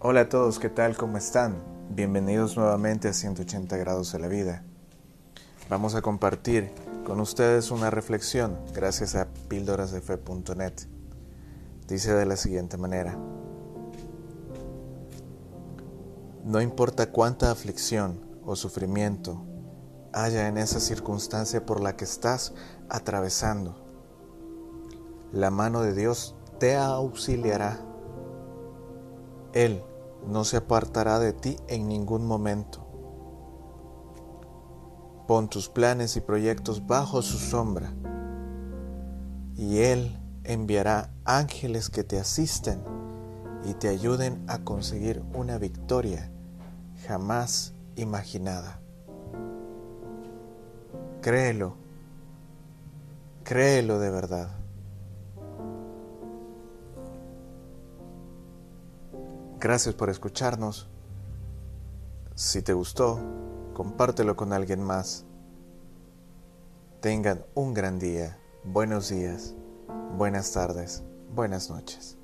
Hola a todos, ¿qué tal? ¿Cómo están? Bienvenidos nuevamente a 180 grados de la vida. Vamos a compartir con ustedes una reflexión gracias a píldorasdefe.net. Dice de la siguiente manera. No importa cuánta aflicción o sufrimiento haya en esa circunstancia por la que estás atravesando, la mano de Dios te auxiliará él no se apartará de ti en ningún momento. Pon tus planes y proyectos bajo su sombra y Él enviará ángeles que te asisten y te ayuden a conseguir una victoria jamás imaginada. Créelo, créelo de verdad. Gracias por escucharnos. Si te gustó, compártelo con alguien más. Tengan un gran día, buenos días, buenas tardes, buenas noches.